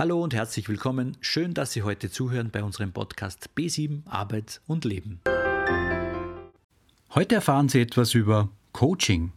Hallo und herzlich willkommen. Schön, dass Sie heute zuhören bei unserem Podcast B7 Arbeit und Leben. Heute erfahren Sie etwas über Coaching.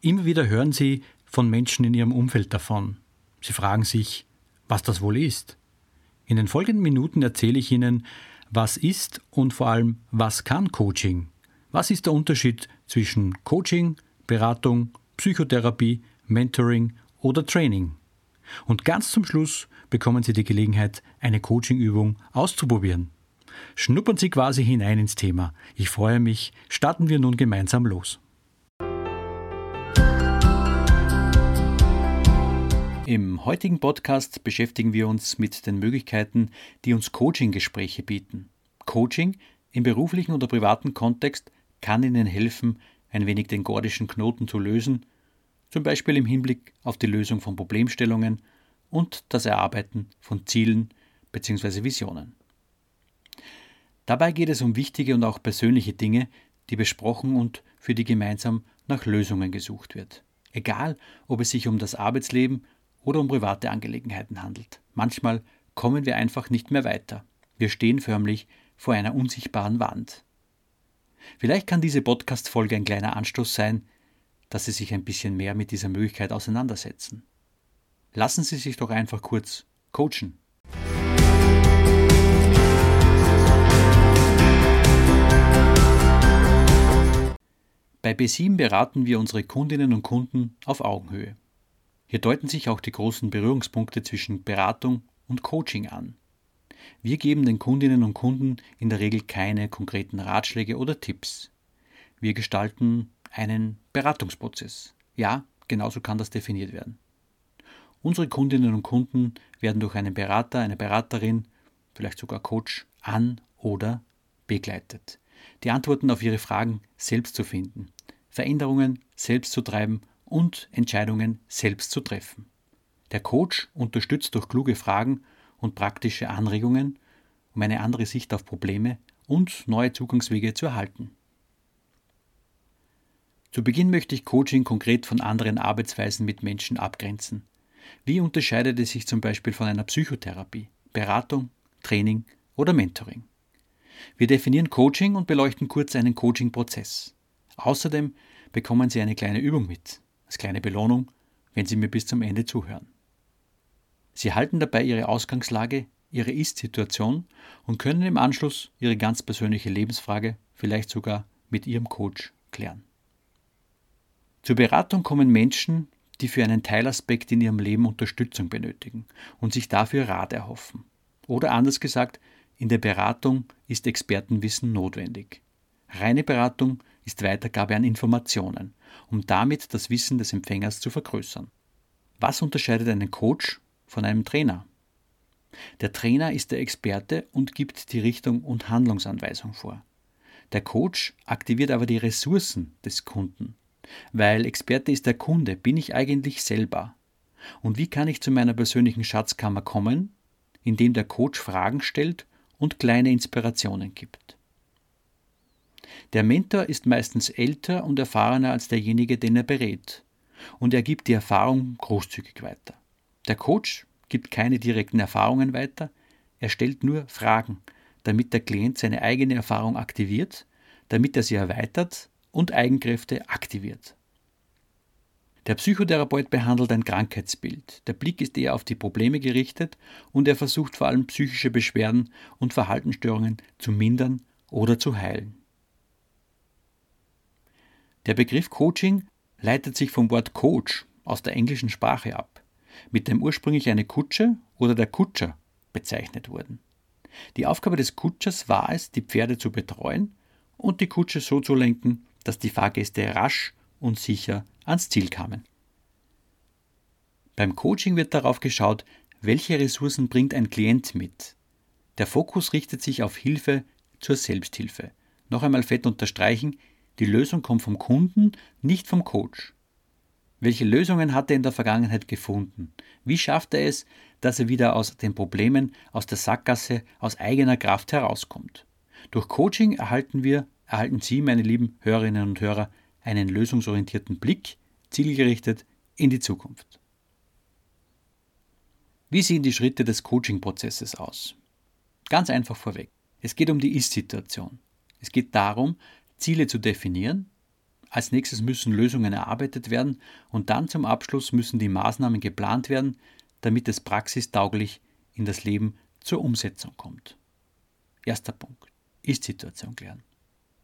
Immer wieder hören Sie von Menschen in Ihrem Umfeld davon. Sie fragen sich, was das wohl ist. In den folgenden Minuten erzähle ich Ihnen, was ist und vor allem, was kann Coaching? Was ist der Unterschied zwischen Coaching, Beratung, Psychotherapie, Mentoring oder Training? Und ganz zum Schluss bekommen Sie die Gelegenheit, eine Coachingübung auszuprobieren. Schnuppern Sie quasi hinein ins Thema. Ich freue mich. Starten wir nun gemeinsam los. Im heutigen Podcast beschäftigen wir uns mit den Möglichkeiten, die uns Coaching-Gespräche bieten. Coaching im beruflichen oder privaten Kontext kann Ihnen helfen, ein wenig den gordischen Knoten zu lösen, zum Beispiel im Hinblick auf die Lösung von Problemstellungen und das Erarbeiten von Zielen bzw. Visionen. Dabei geht es um wichtige und auch persönliche Dinge, die besprochen und für die gemeinsam nach Lösungen gesucht wird. Egal, ob es sich um das Arbeitsleben oder um private Angelegenheiten handelt. Manchmal kommen wir einfach nicht mehr weiter. Wir stehen förmlich vor einer unsichtbaren Wand. Vielleicht kann diese Podcast-Folge ein kleiner Anstoß sein, dass Sie sich ein bisschen mehr mit dieser Möglichkeit auseinandersetzen. Lassen Sie sich doch einfach kurz coachen. Bei B7 beraten wir unsere Kundinnen und Kunden auf Augenhöhe. Hier deuten sich auch die großen Berührungspunkte zwischen Beratung und Coaching an. Wir geben den Kundinnen und Kunden in der Regel keine konkreten Ratschläge oder Tipps. Wir gestalten einen Beratungsprozess. Ja, genauso kann das definiert werden. Unsere Kundinnen und Kunden werden durch einen Berater, eine Beraterin, vielleicht sogar Coach an oder begleitet. Die Antworten auf ihre Fragen selbst zu finden, Veränderungen selbst zu treiben und Entscheidungen selbst zu treffen. Der Coach unterstützt durch kluge Fragen und praktische Anregungen, um eine andere Sicht auf Probleme und neue Zugangswege zu erhalten. Zu Beginn möchte ich Coaching konkret von anderen Arbeitsweisen mit Menschen abgrenzen. Wie unterscheidet es sich zum Beispiel von einer Psychotherapie, Beratung, Training oder Mentoring? Wir definieren Coaching und beleuchten kurz einen Coaching-Prozess. Außerdem bekommen Sie eine kleine Übung mit als kleine Belohnung, wenn Sie mir bis zum Ende zuhören. Sie halten dabei Ihre Ausgangslage, Ihre Ist-Situation und können im Anschluss Ihre ganz persönliche Lebensfrage vielleicht sogar mit Ihrem Coach klären. Zur Beratung kommen Menschen, die für einen Teilaspekt in ihrem Leben Unterstützung benötigen und sich dafür Rat erhoffen. Oder anders gesagt, in der Beratung ist Expertenwissen notwendig. Reine Beratung ist Weitergabe an Informationen, um damit das Wissen des Empfängers zu vergrößern. Was unterscheidet einen Coach von einem Trainer? Der Trainer ist der Experte und gibt die Richtung und Handlungsanweisung vor. Der Coach aktiviert aber die Ressourcen des Kunden. Weil Experte ist der Kunde, bin ich eigentlich selber. Und wie kann ich zu meiner persönlichen Schatzkammer kommen? Indem der Coach Fragen stellt und kleine Inspirationen gibt. Der Mentor ist meistens älter und erfahrener als derjenige, den er berät, und er gibt die Erfahrung großzügig weiter. Der Coach gibt keine direkten Erfahrungen weiter, er stellt nur Fragen, damit der Klient seine eigene Erfahrung aktiviert, damit er sie erweitert und Eigenkräfte aktiviert. Der Psychotherapeut behandelt ein Krankheitsbild. Der Blick ist eher auf die Probleme gerichtet und er versucht vor allem psychische Beschwerden und Verhaltensstörungen zu mindern oder zu heilen. Der Begriff Coaching leitet sich vom Wort Coach aus der englischen Sprache ab, mit dem ursprünglich eine Kutsche oder der Kutscher bezeichnet wurden. Die Aufgabe des Kutschers war es, die Pferde zu betreuen und die Kutsche so zu lenken, dass die Fahrgäste rasch und sicher ans Ziel kamen. Beim Coaching wird darauf geschaut, welche Ressourcen bringt ein Klient mit. Der Fokus richtet sich auf Hilfe zur Selbsthilfe. Noch einmal fett unterstreichen, die Lösung kommt vom Kunden, nicht vom Coach. Welche Lösungen hat er in der Vergangenheit gefunden? Wie schafft er es, dass er wieder aus den Problemen, aus der Sackgasse, aus eigener Kraft herauskommt? Durch Coaching erhalten wir, erhalten Sie, meine lieben Hörerinnen und Hörer, einen lösungsorientierten Blick, zielgerichtet in die Zukunft. Wie sehen die Schritte des Coaching-Prozesses aus? Ganz einfach vorweg. Es geht um die Ist-Situation. Es geht darum, Ziele zu definieren. Als nächstes müssen Lösungen erarbeitet werden und dann zum Abschluss müssen die Maßnahmen geplant werden, damit es praxistauglich in das Leben zur Umsetzung kommt. Erster Punkt. Ist-Situation klären.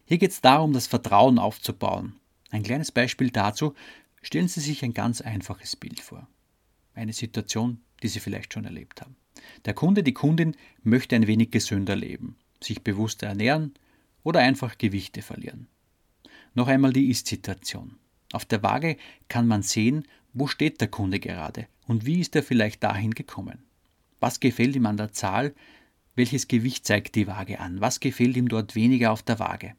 Hier geht es darum, das Vertrauen aufzubauen. Ein kleines Beispiel dazu. Stellen Sie sich ein ganz einfaches Bild vor. Eine Situation, die Sie vielleicht schon erlebt haben. Der Kunde, die Kundin möchte ein wenig gesünder leben, sich bewusster ernähren oder einfach Gewichte verlieren. Noch einmal die Ist-Situation. Auf der Waage kann man sehen, wo steht der Kunde gerade und wie ist er vielleicht dahin gekommen. Was gefällt ihm an der Zahl? Welches Gewicht zeigt die Waage an? Was gefällt ihm dort weniger auf der Waage?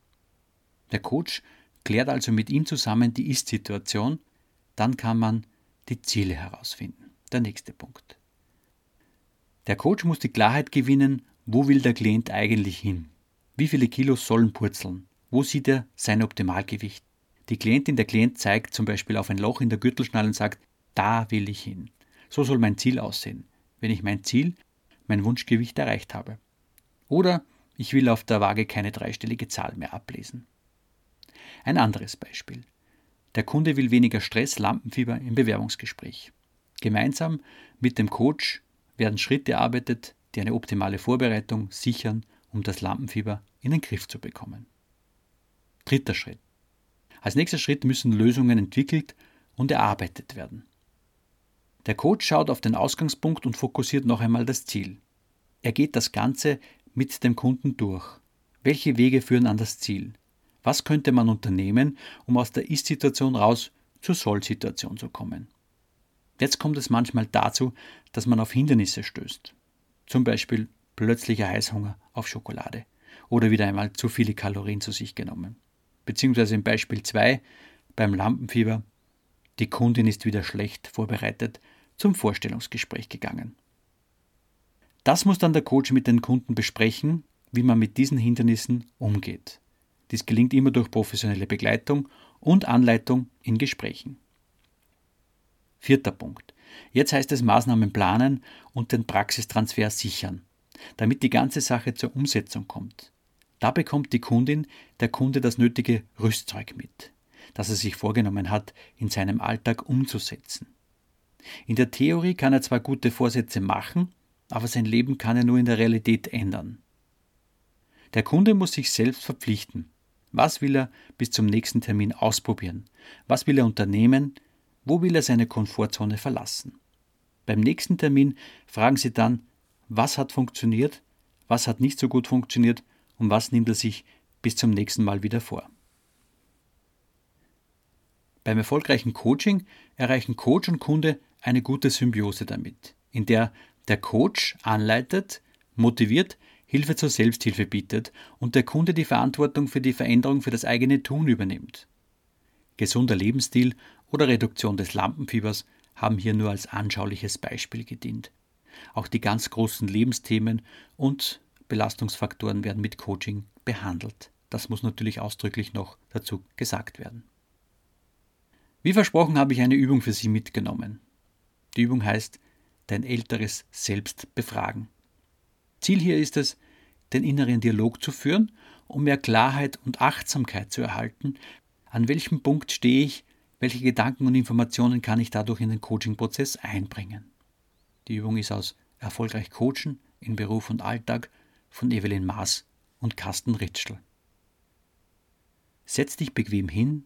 Der Coach klärt also mit ihm zusammen die Ist-Situation, dann kann man die Ziele herausfinden. Der nächste Punkt. Der Coach muss die Klarheit gewinnen, wo will der Klient eigentlich hin? Wie viele Kilos sollen purzeln? Wo sieht er sein Optimalgewicht? Die Klientin, der Klient zeigt zum Beispiel auf ein Loch in der Gürtelschnalle und sagt, da will ich hin. So soll mein Ziel aussehen, wenn ich mein Ziel, mein Wunschgewicht erreicht habe. Oder ich will auf der Waage keine dreistellige Zahl mehr ablesen. Ein anderes Beispiel. Der Kunde will weniger Stress, Lampenfieber im Bewerbungsgespräch. Gemeinsam mit dem Coach werden Schritte erarbeitet, die eine optimale Vorbereitung sichern, um das Lampenfieber in den Griff zu bekommen. Dritter Schritt. Als nächster Schritt müssen Lösungen entwickelt und erarbeitet werden. Der Coach schaut auf den Ausgangspunkt und fokussiert noch einmal das Ziel. Er geht das Ganze mit dem Kunden durch. Welche Wege führen an das Ziel? Was könnte man unternehmen, um aus der Ist-Situation raus zur Soll-Situation zu kommen? Jetzt kommt es manchmal dazu, dass man auf Hindernisse stößt. Zum Beispiel plötzlicher Heißhunger auf Schokolade oder wieder einmal zu viele Kalorien zu sich genommen. Beziehungsweise im Beispiel 2 beim Lampenfieber, die Kundin ist wieder schlecht vorbereitet zum Vorstellungsgespräch gegangen. Das muss dann der Coach mit den Kunden besprechen, wie man mit diesen Hindernissen umgeht. Dies gelingt immer durch professionelle Begleitung und Anleitung in Gesprächen. Vierter Punkt. Jetzt heißt es Maßnahmen planen und den Praxistransfer sichern, damit die ganze Sache zur Umsetzung kommt. Da bekommt die Kundin, der Kunde das nötige Rüstzeug mit, das er sich vorgenommen hat, in seinem Alltag umzusetzen. In der Theorie kann er zwar gute Vorsätze machen, aber sein Leben kann er nur in der Realität ändern. Der Kunde muss sich selbst verpflichten. Was will er bis zum nächsten Termin ausprobieren? Was will er unternehmen, wo will er seine Komfortzone verlassen? Beim nächsten Termin fragen Sie dann, was hat funktioniert, was hat nicht so gut funktioniert und was nimmt er sich bis zum nächsten Mal wieder vor. Beim erfolgreichen Coaching erreichen Coach und Kunde eine gute Symbiose damit, in der der Coach anleitet, motiviert, Hilfe zur Selbsthilfe bietet und der Kunde die Verantwortung für die Veränderung für das eigene Tun übernimmt. Gesunder Lebensstil oder Reduktion des Lampenfiebers haben hier nur als anschauliches Beispiel gedient. Auch die ganz großen Lebensthemen und Belastungsfaktoren werden mit Coaching behandelt. Das muss natürlich ausdrücklich noch dazu gesagt werden. Wie versprochen habe ich eine Übung für Sie mitgenommen. Die Übung heißt Dein älteres Selbst befragen. Ziel hier ist es, den inneren Dialog zu führen, um mehr Klarheit und Achtsamkeit zu erhalten. An welchem Punkt stehe ich welche Gedanken und Informationen kann ich dadurch in den Coaching-Prozess einbringen? Die Übung ist aus Erfolgreich Coachen in Beruf und Alltag von Evelyn Maas und Carsten Ritschl. Setz dich bequem hin,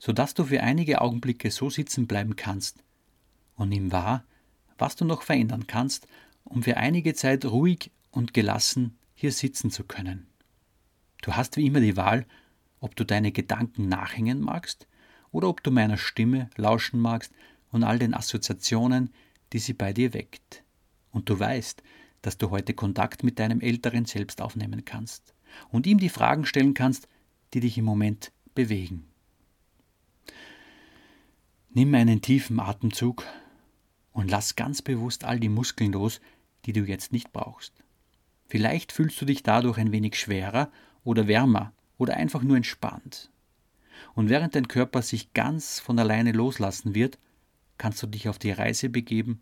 sodass du für einige Augenblicke so sitzen bleiben kannst und nimm wahr, was du noch verändern kannst, um für einige Zeit ruhig und gelassen hier sitzen zu können. Du hast wie immer die Wahl, ob du deine Gedanken nachhängen magst oder ob du meiner Stimme lauschen magst und all den Assoziationen, die sie bei dir weckt. Und du weißt, dass du heute Kontakt mit deinem älteren Selbst aufnehmen kannst und ihm die Fragen stellen kannst, die dich im Moment bewegen. Nimm einen tiefen Atemzug und lass ganz bewusst all die Muskeln los, die du jetzt nicht brauchst. Vielleicht fühlst du dich dadurch ein wenig schwerer oder wärmer oder einfach nur entspannt. Und während dein Körper sich ganz von alleine loslassen wird, kannst du dich auf die Reise begeben,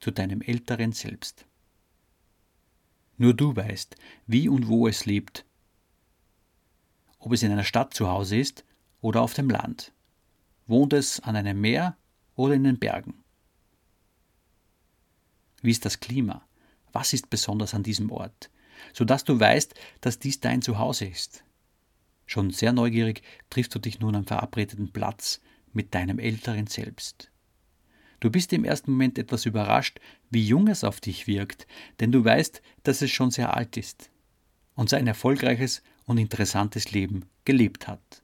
zu deinem älteren Selbst. Nur du weißt, wie und wo es lebt, ob es in einer Stadt zu Hause ist oder auf dem Land. Wohnt es an einem Meer oder in den Bergen? Wie ist das Klima? Was ist besonders an diesem Ort? Sodass du weißt, dass dies dein Zuhause ist. Schon sehr neugierig triffst du dich nun am verabredeten Platz mit deinem älteren Selbst. Du bist im ersten Moment etwas überrascht, wie jung es auf dich wirkt, denn du weißt, dass es schon sehr alt ist und sein erfolgreiches und interessantes Leben gelebt hat.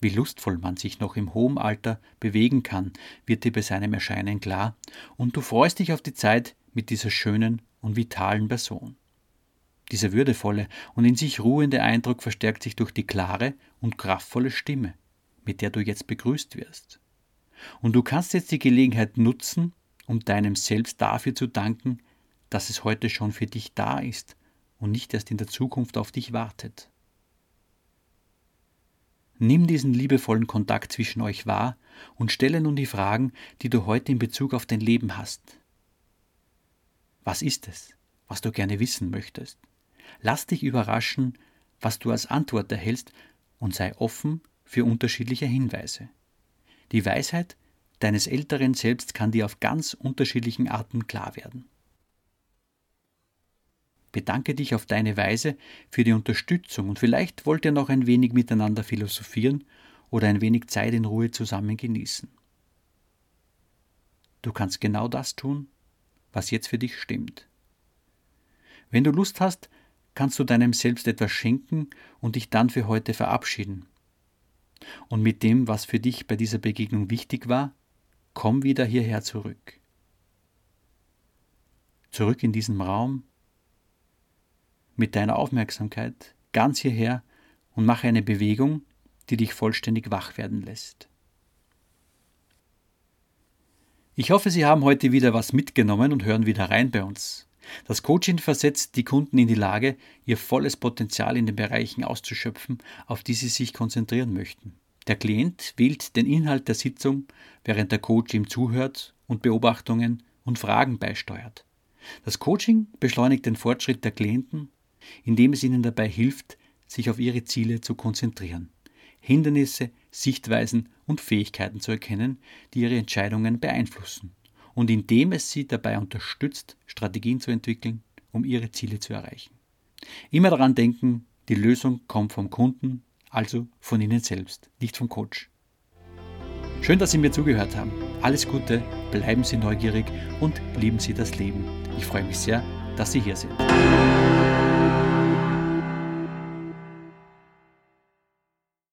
Wie lustvoll man sich noch im hohen Alter bewegen kann, wird dir bei seinem Erscheinen klar, und du freust dich auf die Zeit mit dieser schönen und vitalen Person. Dieser würdevolle und in sich ruhende Eindruck verstärkt sich durch die klare und kraftvolle Stimme, mit der du jetzt begrüßt wirst. Und du kannst jetzt die Gelegenheit nutzen, um deinem Selbst dafür zu danken, dass es heute schon für dich da ist und nicht erst in der Zukunft auf dich wartet. Nimm diesen liebevollen Kontakt zwischen euch wahr und stelle nun die Fragen, die du heute in Bezug auf dein Leben hast. Was ist es, was du gerne wissen möchtest? Lass dich überraschen, was du als Antwort erhältst und sei offen für unterschiedliche Hinweise. Die Weisheit deines älteren Selbst kann dir auf ganz unterschiedlichen Arten klar werden. Bedanke dich auf deine Weise für die Unterstützung und vielleicht wollt ihr noch ein wenig miteinander philosophieren oder ein wenig Zeit in Ruhe zusammen genießen. Du kannst genau das tun, was jetzt für dich stimmt. Wenn du Lust hast, kannst du deinem Selbst etwas schenken und dich dann für heute verabschieden. Und mit dem, was für dich bei dieser Begegnung wichtig war, komm wieder hierher zurück. Zurück in diesen Raum, mit deiner Aufmerksamkeit ganz hierher und mache eine Bewegung, die dich vollständig wach werden lässt. Ich hoffe, Sie haben heute wieder was mitgenommen und hören wieder rein bei uns. Das Coaching versetzt die Kunden in die Lage, ihr volles Potenzial in den Bereichen auszuschöpfen, auf die sie sich konzentrieren möchten. Der Klient wählt den Inhalt der Sitzung, während der Coach ihm zuhört und Beobachtungen und Fragen beisteuert. Das Coaching beschleunigt den Fortschritt der Klienten indem es ihnen dabei hilft, sich auf ihre Ziele zu konzentrieren, Hindernisse, Sichtweisen und Fähigkeiten zu erkennen, die ihre Entscheidungen beeinflussen, und indem es sie dabei unterstützt, Strategien zu entwickeln, um ihre Ziele zu erreichen. Immer daran denken, die Lösung kommt vom Kunden, also von Ihnen selbst, nicht vom Coach. Schön, dass Sie mir zugehört haben. Alles Gute, bleiben Sie neugierig und lieben Sie das Leben. Ich freue mich sehr, dass Sie hier sind.